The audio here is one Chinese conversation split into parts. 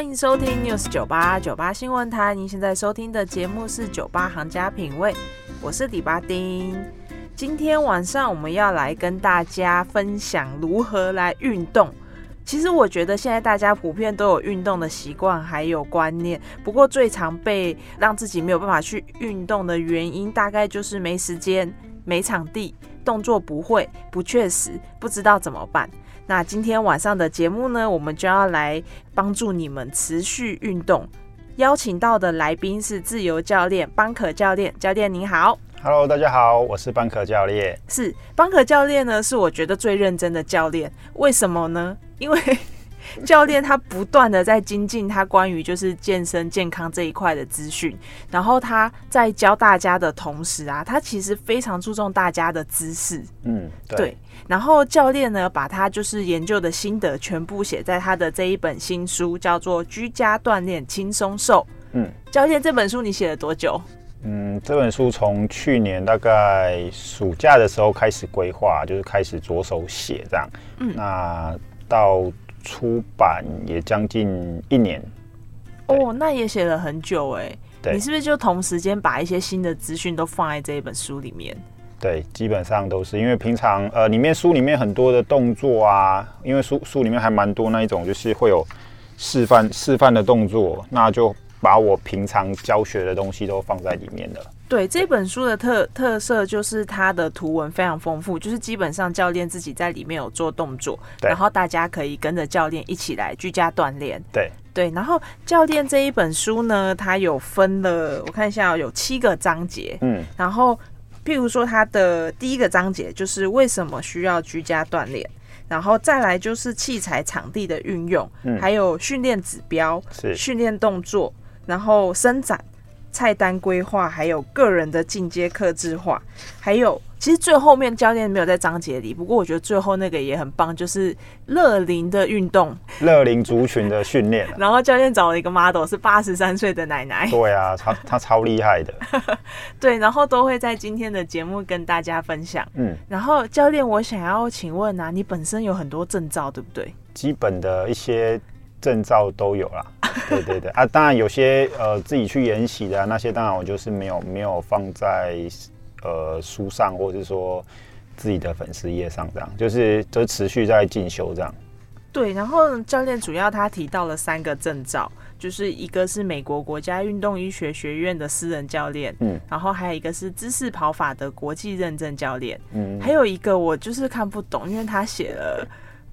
欢迎收听 News 九八九八新闻台。您现在收听的节目是《酒吧行家品味》，我是李巴丁。今天晚上我们要来跟大家分享如何来运动。其实我觉得现在大家普遍都有运动的习惯，还有观念。不过最常被让自己没有办法去运动的原因，大概就是没时间、没场地、动作不会、不确实、不知道怎么办。那今天晚上的节目呢，我们就要来帮助你们持续运动。邀请到的来宾是自由教练邦可教练，教练您好。Hello，大家好，我是邦可教练。是邦可教练呢，是我觉得最认真的教练。为什么呢？因为教练他不断的在精进他关于就是健身健康这一块的资讯，然后他在教大家的同时啊，他其实非常注重大家的姿势。嗯，对，对，然后教练呢，把他就是研究的心得全部写在他的这一本新书，叫做《居家锻炼轻松瘦》。嗯教练这本书你写了多久？嗯，这本书从去年大概暑假的时候开始规划，就是开始着手写这样。嗯那到出版也将近一年。哦，那也写了很久哎。对你是不是就同时间把一些新的资讯都放在这一本书里面？对，基本上都是因为平常呃，里面书里面很多的动作啊，因为书书里面还蛮多那一种，就是会有示范示范的动作，那就把我平常教学的东西都放在里面了。对这本书的特特色就是它的图文非常丰富，就是基本上教练自己在里面有做动作，对然后大家可以跟着教练一起来居家锻炼。对，对，然后教练这一本书呢，它有分了，我看一下哦、有七个章节，嗯然后譬如说它的第一个章节就是为什么需要居家锻炼。然后再来就是器材、场地的运用，嗯还有训练指标、训练动作，然后伸展、菜单规划，还有个人的进阶克制化，还有其实最后面教练没有在章节里，不过我觉得最后那个也很棒，就是乐龄的运动。乐龄族群的训练啊、然后教练找了一个 model 是八十三岁的奶奶，对啊，超他超厉害的。对，然后都会在今天的节目跟大家分享。嗯，然后教练，我想要请问啊，你本身有很多证照，对不对？基本的一些证照都有啦。对对对啊，当然有些呃自己去研习的、啊、那些，当然我就是没有没有放在呃书上，或者是说自己的粉丝页上，这样就是就持续在进修这样。对，然后教练主要他提到了三个证照，就是一个是美国国家运动医学学院的私人教练，嗯然后还有一个是姿势跑法的国际认证教练，嗯，还有一个我就是看不懂，因为他写了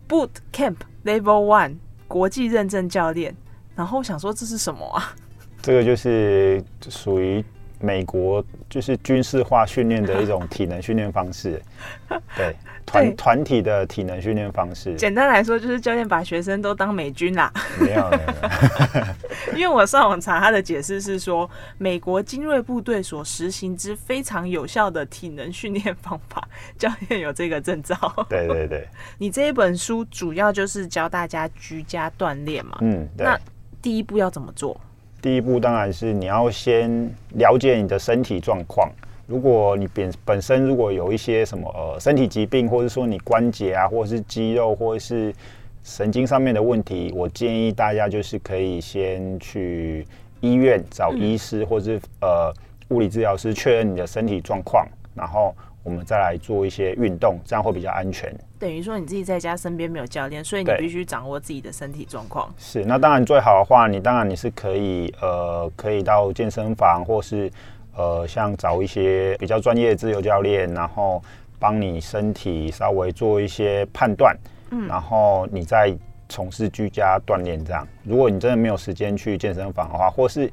Boot Camp Level One 国际认证教练，然后我想说这是什么啊？这个就是属于美国就是军事化训练的一种体能训练方式。对，对团团体的体能训练方式。简单来说，就是教练把学生都当美军啦。没有没有没有。因为我上网查他的解释是说，美国精锐部队所实行之非常有效的体能训练方法，教练有这个证照。对对对，你这一本书主要就是教大家居家锻炼嘛？嗯，对。那第一步要怎么做？第一步当然是你要先了解你的身体状况。如果你本本身如果有一些什么呃身体疾病，或者说你关节啊，或者是肌肉，或者是神经上面的问题，我建议大家就是可以先去医院找医师，或者是呃物理治疗师确认你的身体状况，然后我们再来做一些运动，这样会比较安全。等于说你自己在家身边没有教练，所以你必须掌握自己的身体状况。是，那当然最好的话，你当然你是可以呃，可以到健身房，或是呃，像找一些比较专业的自由教练，然后帮你身体稍微做一些判断，嗯，然后你再从事居家锻炼这样。如果你真的没有时间去健身房的话，或是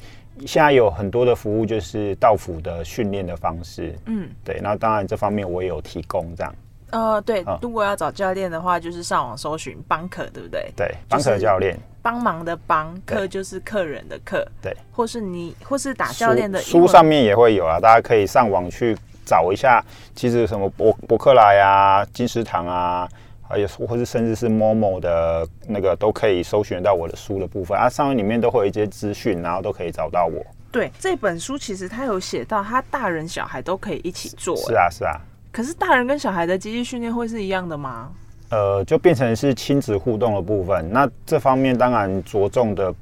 现在有很多的服务就是到府的训练的方式，嗯，对，那当然这方面我也有提供这样，呃，对啊，如果要找教练的话，就是上网搜寻帮客，对不对？对，帮客教练，帮忙的帮，对客就是客人的客，对，或是你，或是打教练的书上面也会有啊，大家可以上网去找一下，其实什么博博客来啊、金石堂啊，还有或是甚至是 Momo 的那个都可以搜寻到我的书的部分啊，上面里面都会有一些资讯，然后都可以找到我。对这本书，其实它有写到，他大人小孩都可以一起做。是啊，是啊。可是大人跟小孩的机器训练会是一样的吗？呃，就变成是亲子互动的部分。那这方面当然着重的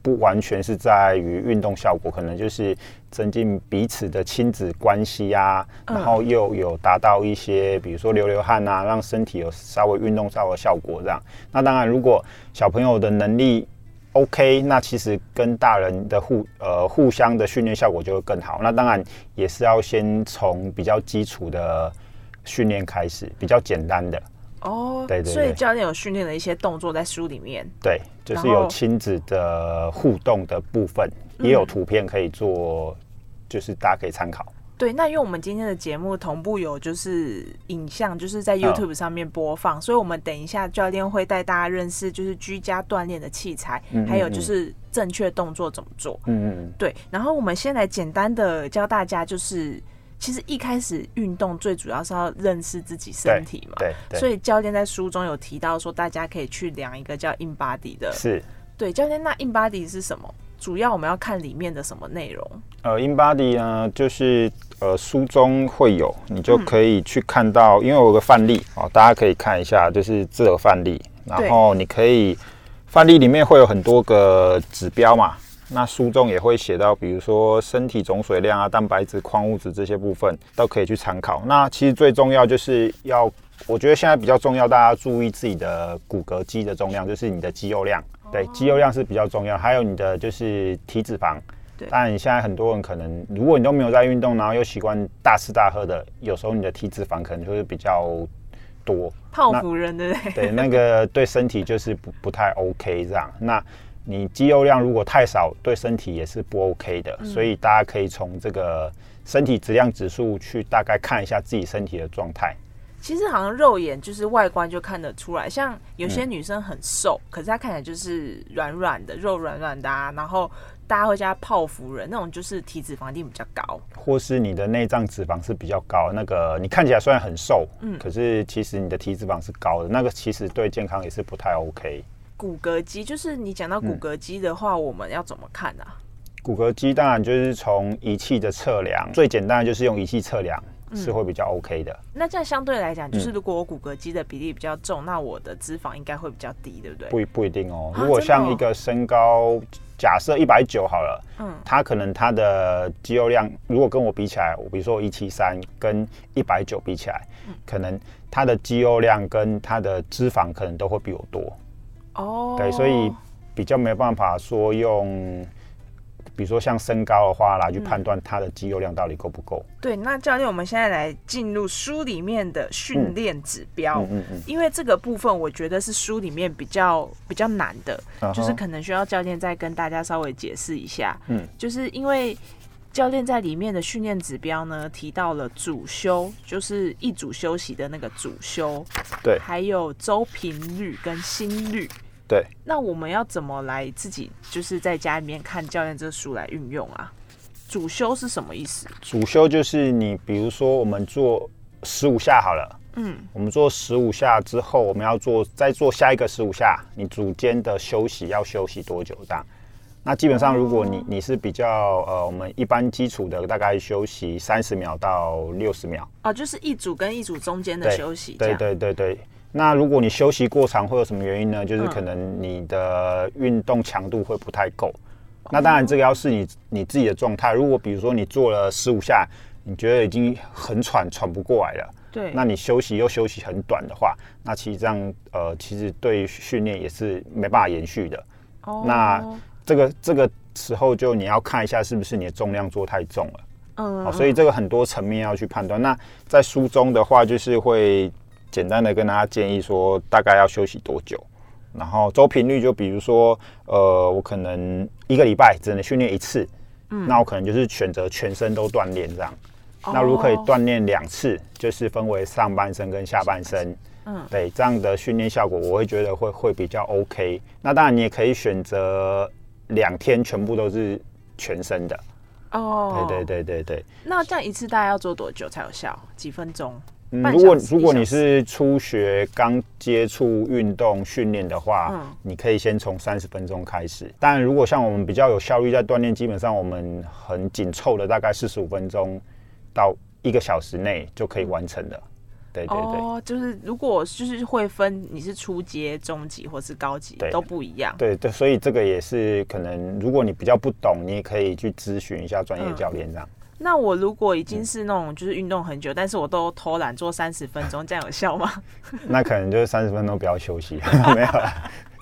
不完全是在于运动效果，可能就是增进彼此的亲子关系啊，嗯然后又有达到一些，比如说流流汗啊，让身体有稍微运动到的效果这样。那当然，如果小朋友的能力 OK，那其实跟大人的互呃互相的训练效果就会更好。那当然也是要先从比较基础的训练开始，比较简单的。哦，对对对所以教练有训练的一些动作在书里面。对，就是有亲子的互动的部分，嗯也有图片可以做，就是大家可以参考。对，那因为我们今天的节目同步有就是影像，就是在嗯 YouTube 上面播放，所以我们等一下教练会带大家认识就是居家锻炼的器材，嗯还有就是正确动作怎么做。嗯嗯对，然后我们先来简单的教大家，就是其实一开始运动最主要是要认识自己身体嘛。对对，所以教练在书中有提到说，大家可以去量一个叫 In Body 的。是对，教练，那 In Body 是什么？主要我们要看里面的什么内容？呃，InBody 呢，就是呃书中会有，你就可以去看到，因为我有个范例哦，大家可以看一下，就是这个范例，然后你可以范例里面会有很多个指标嘛。那书中也会写到，比如说身体总水量啊、蛋白质、矿物质这些部分都可以去参考。那其实最重要就是要，我觉得现在比较重要，大家注意自己的骨骼肌的重量，就是你的肌肉量。对，肌肉量是比较重要，还有你的就是体脂肪。对但，你现在很多人可能，如果你都没有在运动，然后又习惯大吃大喝的，有时候你的体脂肪可能就会比较多。泡芙人对不对？对，那个对身体就是不不太 OK 这样。那你肌肉量如果太少，对身体也是不 OK 的。所以大家可以从这个身体质量指数去大概看一下自己身体的状态。其实好像肉眼就是外观就看得出来，像有嗯些女生很瘦，可是她看起来就是软软的，肉软软的啊，然后大家会叫她泡芙人，那种就是体脂肪一定比较高。或是你的内脏脂肪是比较高，那个你看起来虽然很瘦，嗯可是其实你的体脂肪是高的，那个其实对健康也是不太 OK。骨骼肌就是你讲到骨骼肌的话，我们要怎么看啊？骨骼肌当然就是从仪器的测量，最简单的就是用仪器测量是会比较 OK 的。那这样相对来讲，嗯就是如果我骨骼肌的比例比较重，那我的脂肪应该会比较低，对不对？不一不一定哦。啊如果像一个身高，假设一百九好了，嗯他可能他的肌肉量，如果跟我比起来，我比如说我一七三跟一百九比起来，嗯可能他的肌肉量跟他的脂肪可能都会比我多。哦，对，所以比较没有办法说用，比如说像身高的话来去判断他的肌肉量到底够不够。对，那教练，我们现在来进入书里面的训练指标。嗯嗯嗯，因为这个部分，我觉得是书里面比较比较难的，就是可能需要教练再跟大家稍微解释一下。嗯，就是因为教练在里面的训练指标呢，提到了主休，就是一组休息的那个主休，对还有周频率跟心率。对。那我们要怎么来自己就是在家里面看教练这书来运用啊？主修是什么意思？主修就是你，比如说我们做十五下好了，嗯，我们做十五下之后，我们要做再做下一个十五下，你组间的休息要休息多久？这样？那基本上，如果你你是比较呃，我们一般基础的大概休息三十秒到六十秒，哦，就是一组跟一组中间的休息，这对。对对对。那如果你休息过长，会有什么原因呢？就是嗯可能你的运动强度会不太够。那当然，这个要是你你自己的状态。如果比如说你做了十五下，你觉得已经很喘，喘不过来了，对，那你休息又休息很短的话，那其实这样呃，其实对训练也是没办法延续的。哦那这个这个时候就你要看一下是不是你的重量做太重了。嗯好，所以这个很多层面要去判断。那在书中的话，就是会简单的跟大家建议说，大概要休息多久，然后周频率就比如说，呃，我可能一个礼拜只能训练一次，嗯那我可能就是选择全身都锻炼这样。哦那如果可以锻炼两次，就是分为上半身跟下半身，嗯对这样的训练效果，我会觉得会会比较 OK。那当然你也可以选择两天全部都是全身的，哦，对对对对对。那这样一次大概要做多久才有效？几分钟？嗯，如果如果你是初学刚接触运动训练的话，嗯你可以先从三十分钟开始。但，如果像我们比较有效率在锻炼，基本上我们很紧凑的，大概四十五分钟到一个小时内就可以完成的。对对对。哦，就是如果就是会分你是初阶、中级或是高级都不一样。对对，所以这个也是可能，如果你比较不懂，你也可以去咨询一下专业嗯教练这样。那我如果已嗯经是那种就是运动很久，但是我都偷懒做三十分钟，这样有效吗？那可能就是三十分钟不要休息，没有了，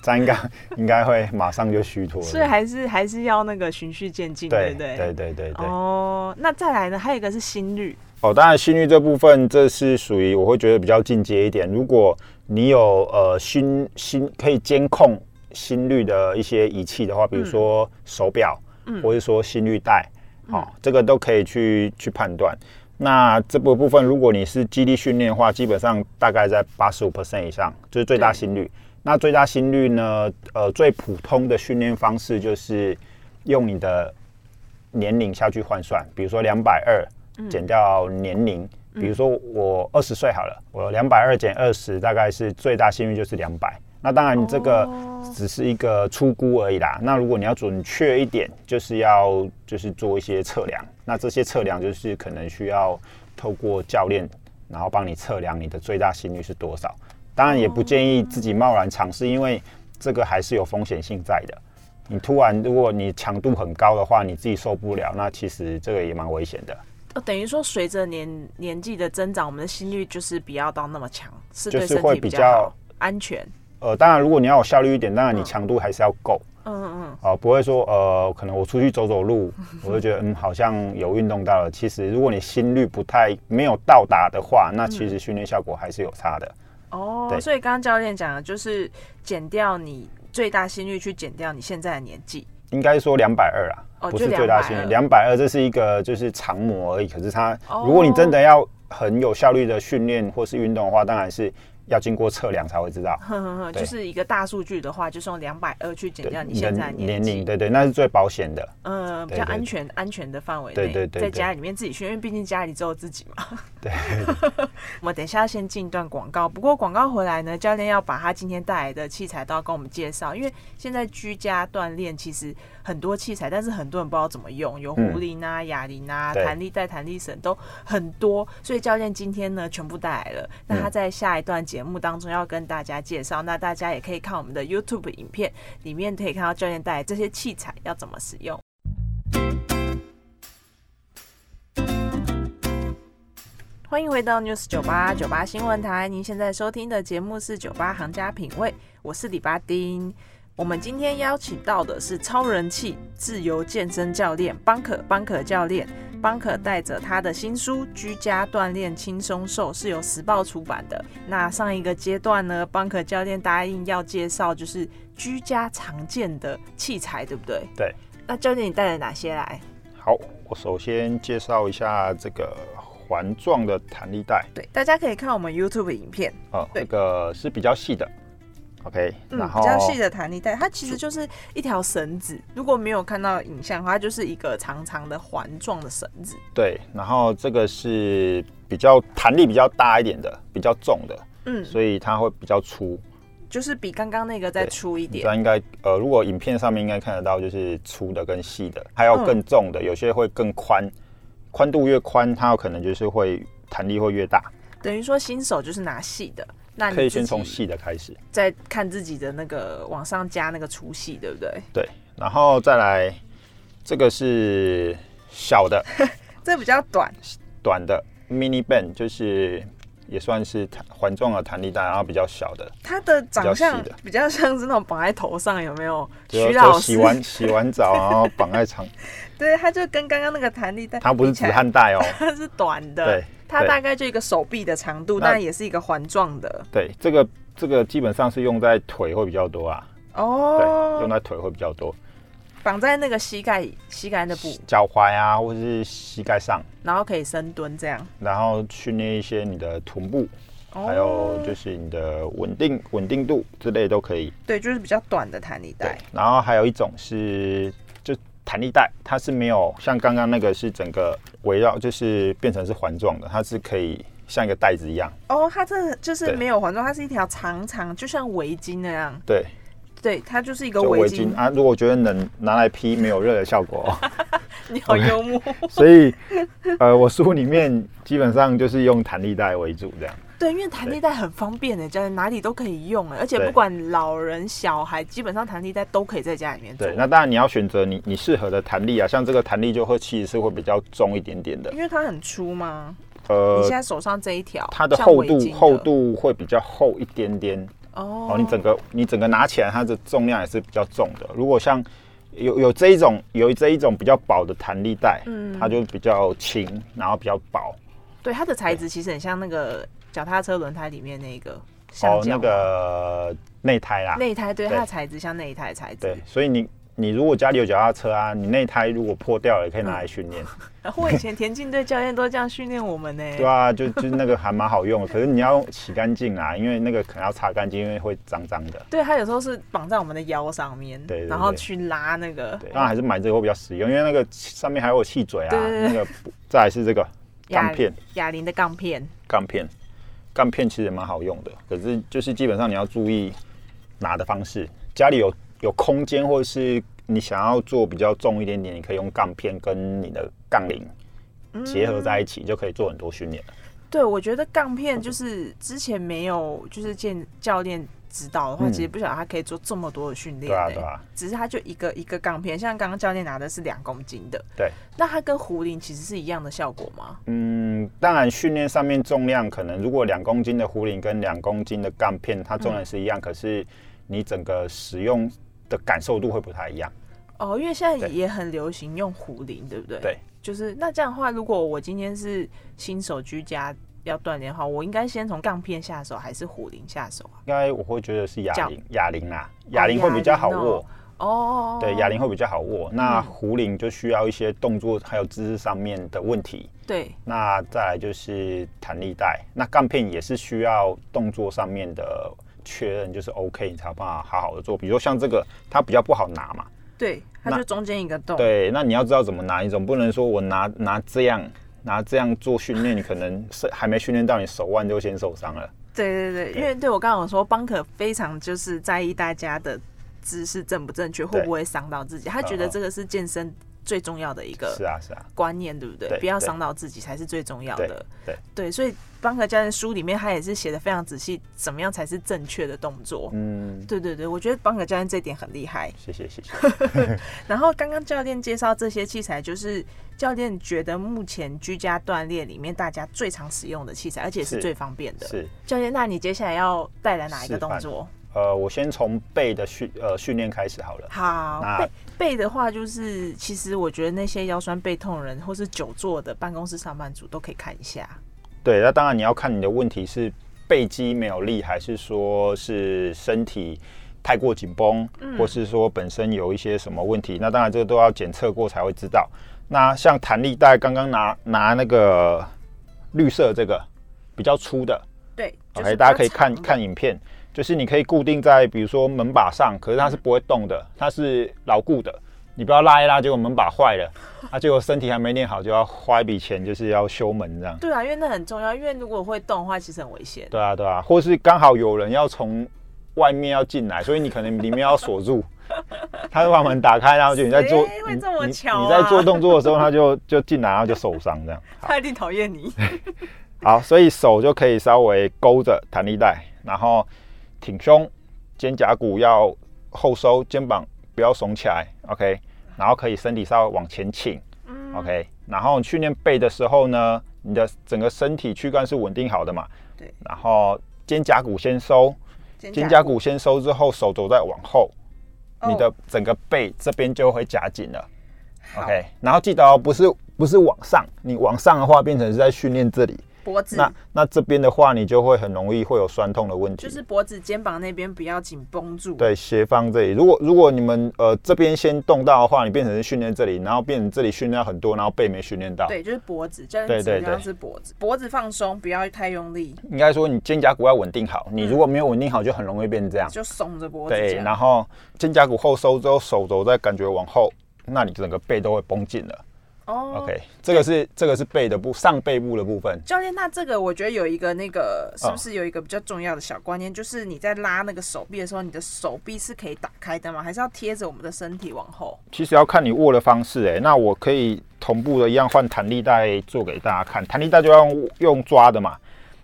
这样应该应该会马上就虚脱了。所以还是还是要那个循序渐进，对对不对？对对对对。哦，那再来呢？还有一个是心率，哦，当然心率这部分，这是属于我会觉得比较进阶一点。如果你有呃心心可以监控心率的一些仪器的话，比如说手表，嗯或者说心率带，哦，这个都可以去去判断。那这部部分，如果你是基地训练的话，基本上大概在八十五 percent 以上，就是最大心率。那最大心率呢？呃，最普通的训练方式就是用你的年龄下去换算，比如说两百二减掉年龄，比如说我二十岁好了，我两百二减二十，大概是最大心率就是两百。那当然，这个哦只是一个粗估而已啦。那如果你要准确一点，就是要就是做一些测量。那这些测量就是可能需要透过教练，然后帮你测量你的最大心率是多少。当然也不建议自己贸然尝试，因为这个还是有风险性在的。你突然如果你强度很高的话，你自己受不了，那其实这个也蛮危险的。哦，等于说随着年年纪的增长，我们的心率就是不要到那么强，是就对身体是会比较安全。呃，当然如果你要有效率一点，当然你强度还是要够。嗯嗯哦，不会说呃，可能我出去走走路，我就觉得嗯，好像有运动到了。其实如果你心率不太没有到达的话，那其实训练效果还是有差的。哦，对所以刚刚教练讲的就是减掉你最大心率，去减掉你现在的年纪。应该说两百二啊，哦不是最大心率，两百二这是一个就是长模而已。可是它，哦如果你真的要很有效率的训练或是运动的话，当然是要经过测量才会知道。就是一个大数据的话，就是用两百二去减掉你现在的年龄，，对对，那是最保险的。嗯，比较安全安全的范围内，对对对对在家里面自己训，因为毕竟家里只有自己嘛。对，我们等一下要先进一段广告，不过广告回来呢，教练要把他今天带来的器材都要跟我们介绍，因为现在居家锻炼其实很多器材，但是很多人不知道怎么用，有嗯壶铃啊、哑铃啊、弹力带、弹力绳都很多，所以教练今天呢全部带来了。那他在下一段节目当中要跟大家介绍，那大家也可以看我们的 YouTube 影片，里面可以看到教练带来这些器材要怎么使用。欢迎回到 News 九八九八新闻台，您现在收听的节目是九八行家品味，我是李巴丁。我们今天邀请到的是超人气自由健身教练邦可邦可教练，邦可带着他的新书《居家锻炼轻松瘦》是由时报出版的。那上一个阶段呢，邦可教练答应要介绍就是居家常见的器材，对不对？对。那教练你带了哪些来？好，我首先介绍一下这个环状的弹力带。对，大家可以看我们 YouTube 影片，呃，对这个是比较细的，OK，、嗯，然后比较细的弹力带，它其实就是一条绳子。如果没有看到影像的话，它就是一个长长的环状的绳子。对，然后这个是比较弹力比较大一点的，比较重的，嗯，所以它会比较粗。就是比刚刚那个再粗一点。你这样应该呃，如果影片上面应该看得到，就是粗的跟细的，还有嗯更重的，有些会更宽，宽度越宽，它有可能就是会弹力会越大。等于说新手就是拿细的，那可以先从细的开始，再看自己的那个往上加那个粗细，对不对？对，然后再来这个是小的 这比较短，短的 mini band，就是也算是弹环状的弹力带，然后比较小的，它的长相比较像是那种绑在头上，有没有？徐老师，洗完洗完澡，然后绑在长，对，它就跟刚刚那个弹力带，它不是止，汗带哦，它是短的，对它大概就一个手臂的长度，那但也是一个环状的。对，这个这个基本上是用在腿会比较多啊，哦对，哦用，在腿会比较多。绑在那个膝盖膝盖那部，脚踝啊，或者是膝盖上，然后可以深蹲这样。然后训练一些你的臀部，哦还有就是你的稳定稳定度之类都可以。对，就是比较短的弹力对带。，然后还有一种是就弹力带，它是没有像刚刚那个是整个围绕，就是变成是环状的，它是可以像一个袋子一样。哦，它这就是没有环状，它是一条长长，就像围巾那样。对，对，它就是一个围巾。啊，如果觉得能拿来披，没有热的效果、哦，你好幽默。所以呃，我书里面基本上就是用弹力带为主这样。对，因为弹力带很方便的，在哪里都可以用哎，而且不管老人小孩，基本上弹力带都可以在家里面做对，。那当然你要选择你你适合的弹力啊，像这个弹力就会其实是会比较重一点点的因，为它很粗吗？呃你现，在手上这一条，它的厚度厚度会比较厚一点点。哦哦，你整个你整个拿起来，它的重量也是比较重的。如果像有有这一种有这一种比较薄的弹力带，嗯它就比较轻，然后比较薄。对它的材质其实很像那个脚踏车轮胎里面那个橡哦，那个内胎啦，内胎，对对它的材质像内胎材质对。，所以你你如果家里有脚踏车啊，你内胎如果破掉了，也可以拿来训练。然后我以前田径队教练都这样训练我们呢。对啊，就就那个还蛮好用的，可是你要洗干净啊，因为那个可能要擦干净，因为会脏脏的。对，它有时候是绑在我们的腰上面，对然后去拉那个对，当然还是买这个会比较实用，因为那个上面还有气嘴啊，那个再来是这个哑钢片。哑铃的钢片。钢片，杠片其实也蛮好用的，可是就是基本上你要注意拿的方式。家里有有空间，或者是你想要做比较重一点点，你可以用杠片跟你的杠铃结合在一起，就可以做很多训练了。对，我觉得杠片就是之前没有就是见教练指导的话，嗯其实不晓得他可以做这么多的训练、对啊，欸对啊，只是他就一个一个杠片，像刚刚教练拿的是两公斤的，对。那它跟壶铃其实是一样的效果吗？嗯，当然训练上面重量可能如果两公斤的壶铃跟两公斤的杠片，它重量是一样，可是你整个使用的感受度会不太一样。哦，因为现在也很流行用壶铃，对不对？对，就是那这样的话，如果我今天是新手居家要锻炼的话，我应该先从杠片下手，还是虎铃下手啊？应该我会觉得是哑脚铃，哑铃啦，哑铃会比较好握。哦，对，哑铃会比较好握。那嗯壶铃就需要一些动作还有姿势上面的问题。对，那再来就是弹力带，那杠片也是需要动作上面的确认，就是 OK，你才有办法好好的做。比如说像这个，它比较不好拿嘛。对，它就中间一个洞。对，那你要知道怎么拿，你总不能说我拿拿这样拿这样做训练，你可能是还没训练到，你手腕就先受伤了。对对对，因为对我刚刚有说，邦可非常就是在意大家的姿势正不正确，会不会伤到自己。他觉得这个是健身最重要的一个是啊，是啊，观念，对不对？不要伤到自己才是最重要的。对对，所以邦格教练书里面他也是写的非常仔细，怎么样才是正确的动作。嗯，对对对，我觉得邦格教练这点很厉害。谢谢谢谢。然后刚刚教练介绍这些器材，就是教练觉得目前居家锻炼里面大家最常使用的器材，而且是是最方便的。是，教练，那你接下来要带来哪一个动作？呃，我先从背的训呃训练开始好了。好，那背背的话，就是其实我觉得那些腰酸背痛的人，或是久坐的办公室上班族都可以看一下。对，那当然你要看你的问题是背肌没有力，还是说是身体太过紧绷，嗯或是说本身有一些什么问题。那当然这个都要检测过才会知道。那像弹力带，刚刚拿拿那个绿色这个比较粗的对就是，OK，大家可以看看影片，就是你可以固定在比如说门把上，可是它是不会动的，它是牢固的。你不要拉一拉，结果门把坏了，啊，结果身体还没练好，就要花一笔钱，就是要修门这样。对啊，因为那很重要，因为如果会动的话，其实很危险。对啊，对啊，或是刚好有人要从外面要进来，所以你可能里面要锁住，他就把门打开，然后就你在做，谁会这么巧啊你在做动作的时候，他就就进来，然后就受伤这样。好他一定讨厌你。好，所以手就可以稍微勾着弹力带，然后挺胸，肩胛骨要后收，肩膀不要耸起来，OK，然后可以身体稍微往前倾。嗯 OK，然后训练背的时候呢，你的整个身体躯干是稳定好的嘛？对。然后肩胛骨先收，肩胛骨先收之后，手肘再往后，哦你的整个背这边就会夹紧了。OK，然后记得哦，不是不是往上，你往上的话变成是在训练这里，脖子那那这边的话，你就会很容易会有酸痛的问题。就是脖子、肩膀那边不要紧绷住。对斜方这里，如果如果你们呃这边先动到的话，你变成是训练这里，然后变成这里训练很多，然后背没训练到。对，就是脖子，教练对对是脖子，脖子放松，不要太用力，应该说你肩胛骨要稳定好，你如果没有稳定好，就很容易变成这样。就耸着脖子对，然后肩胛骨后收之后，手肘再感觉往后，那你整个背都会绷紧了。哦 OK，这个是这个是背的部上背部的部分。教练，那这个我觉得有一个那个是不哦是有一个比较重要的小观念，就是你在拉那个手臂的时候，你的手臂是可以打开的吗？还是要贴着我们的身体往后？其实要看你握的方式，哎，那我可以同步的一样换弹力带做给大家看。弹力带就要用用抓的嘛。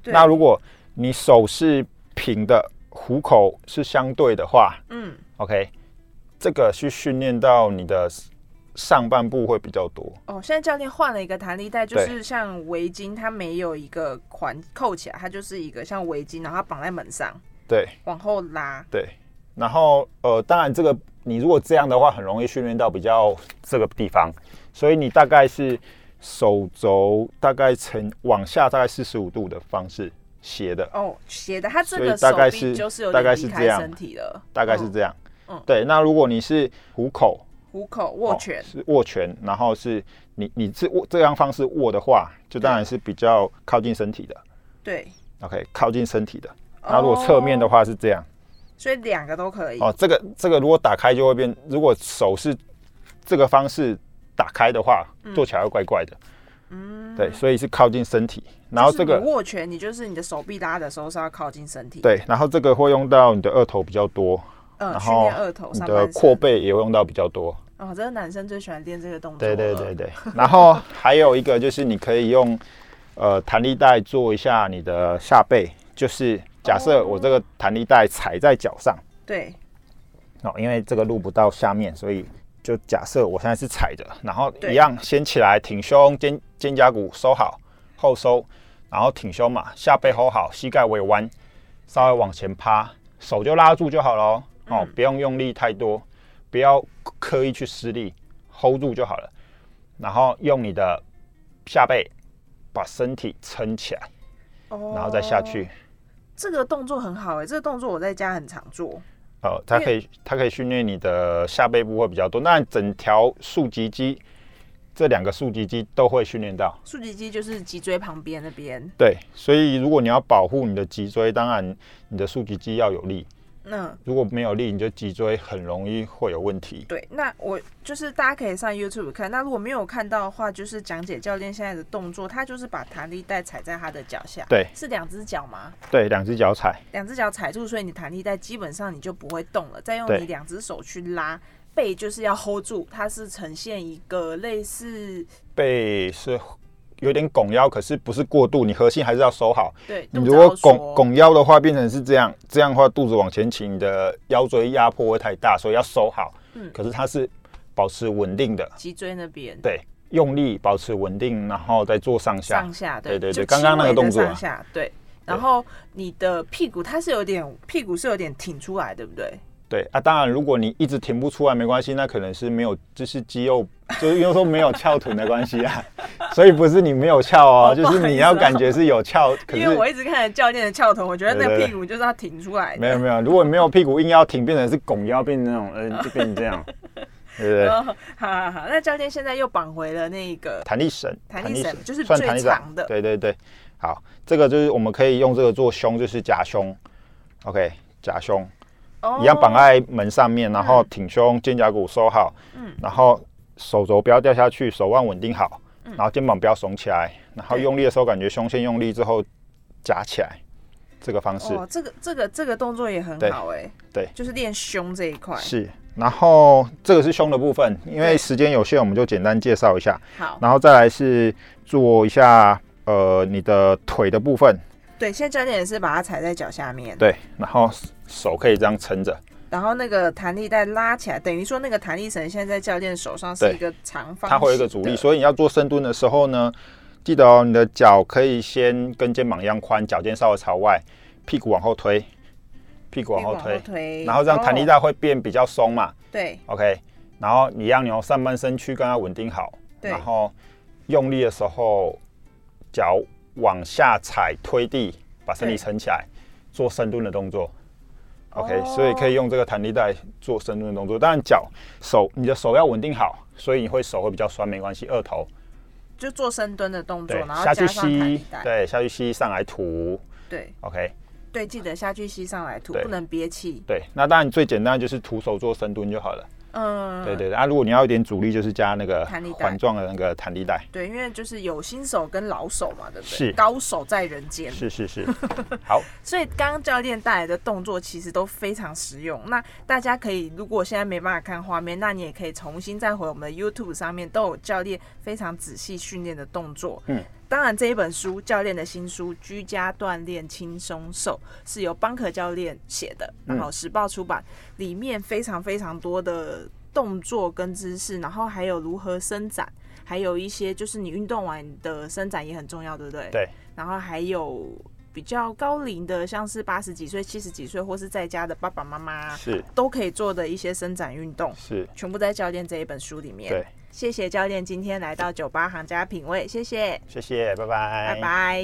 那如果你手是平的，虎口是相对的话嗯，，OK，这个去训练到你的上半部会比较多。哦，现在教练换了一个弹力带，就是像围巾，它没有一个环扣起来，它就是一个像围巾，然后它绑在门上，对往后拉。对，然后呃，当然这个你如果这样的话，很容易训练到比较这个地方，所以你大概是手肘大概呈往下大概四十五度的方式斜的，哦，斜的，它这个手臂大概是就是有大概是这样身体了，大概是这样。嗯对。那如果你是虎口虎口握哦拳，是握拳，然后是你你是握这样方式握的话，就当然是比较靠近身体的对。，OK，靠近身体的。那如果侧面的哦，话是这样，所以两个都可以。哦，这个这个如果打开就会变，如果手是这个方式打开的话，做起来会怪怪的。嗯，对，所以是靠近身体，然后这个握拳，你就是你的手臂拉的时候是要靠近身体。，对，然后这个会用到你的二头比较多，嗯，然后训练二头你的。阔背也会用到比较多。哦，这个男生最喜欢练这个动作。对对对。对，然后还有一个就是你可以用呃弹力带做一下你的下背，就是假设我这个弹力带踩在脚上。对，哦，因为这个录不到下面，所以就假设我现在是踩着，然后一样先起来挺胸，肩肩胛骨收好，后收，然后挺胸嘛，下背 hold 好，膝盖微弯，稍微往前趴，手就拉住就好了哦，哦嗯。不用用力太多，不要刻意去施力，hold 住就好了。然后用你的下背把身体撑起来，哦然后再下去。。这个动作很好哎，这个动作我在家很常做。哦，它可以它可以训练你的下背部会比较多，那整条竖脊肌这两个竖脊肌都会训练到。竖脊肌就是脊椎旁边那边。对，所以如果你要保护你的脊椎，当然你的竖脊肌要有力，嗯，如果没有力，你就脊椎很容易会有问题。对。那我就是大家可以上 YouTube 看。那如果没有看到的话，就是讲解教练现在的动作，他就是把弹力带踩在他的脚下。对是两只脚吗？对，两只脚踩，两只脚踩住，所以你弹力带基本上你就不会动了。再用你两只手去拉，背就是要 hold 住，它是呈现一个类似背是有点拱腰，可是不是过度，你核心还是要收好。对。你如果拱拱腰的话，变成是这样，这样的话肚子往前倾，你的腰椎压迫会太大，所以要收好。嗯可是它是保持稳定的，脊椎那边对，用力保持稳定，然后再做上下。上下，对对对就刚刚那个动作啊上下对。然后你的屁股它是有点屁股是有点挺出来，对不对？对啊，当然如果你一直停不出来没关系，那可能是没有，就是肌肉，就是因为说没有翘臀的关系啊，所以不是你没有翘哦，哦就是你要感觉是有翘，可因为我一直看着教练的翘臀，我觉得那个屁股就是要挺出来的。没有没有，如果没有屁股硬要挺，变成是拱腰，变成那种，呃，就变成这样，对不对？哦，好好好，那教练现在又绑回了那个弹力绳，弹力绳，就是最长的。对对对，好，这个就是我们可以用这个做胸，就是夹胸，OK，夹胸。哦一样绑在门上面，然后挺胸，肩胛骨收好，嗯。然后手肘不要掉下去，手腕稳定好，然后肩膀不要耸起来，然后用力的时候感觉胸先用力之后夹起来，这个方式。哦，这个这个这个动作也很好哎，对。就是练胸这一块。是。然后这个是胸的部分，因为时间有限，我们就简单介绍一下，好，然后再来是做一下呃你的腿的部分，对，现在教练也是把它踩在脚下面，对，然后手可以这样撑着，然后那个弹力带拉起来，等于说那个弹力绳现在在教练手上是一个长方，它会有一个阻力，所以你要做深蹲的时候呢，记得哦，你的脚可以先跟肩膀一样宽，脚尖稍微朝外，屁股往后推，屁股往后推，推，然后这样弹力哦带会变比较松嘛。对，OK，然后你让你上半身躯干要稳定好，对。然后用力的时候脚往下踩推地，把身体撑起来，做深蹲的动作。OK，、哦所以可以用这个弹力带做深蹲的动作。当然脚手你的手要稳定好，所以你会手会比较酸，没关系。二头就做深蹲的动作，然后下去吸，带。对下去吸上来吐。对 OK，对，记得下去吸上来吐，不能憋气。对，那当然最简单就是徒手做深蹲就好了。嗯，对对对，啊，如果你要一点阻力，就是加那个弹力带环状的那个弹力带。对，因为就是有新手跟老手嘛，对不对？是高手在人间。是是是，好，所以刚刚教练带来的动作其实都非常实用。那大家可以，如果现在没办法看画面，那你也可以重新再回我们的 YouTube 上面，都有教练非常仔细训练的动作。嗯，当然这一本书，教练的新书《居家锻炼轻松瘦》是由邦可教练写的，然后时报出版，里面非常非常多的动作跟姿势，然后还有如何伸展，还有一些就是你运动完的伸展也很重要，对不对？对，然后还有比较高龄的，像是八十几岁、七十几岁，或是在家的爸爸妈妈，是。都可以做的一些伸展运动，是，全部在教练这一本书里面。对，谢谢教练今天来到酒吧行家品味，谢谢，谢谢，拜拜，拜拜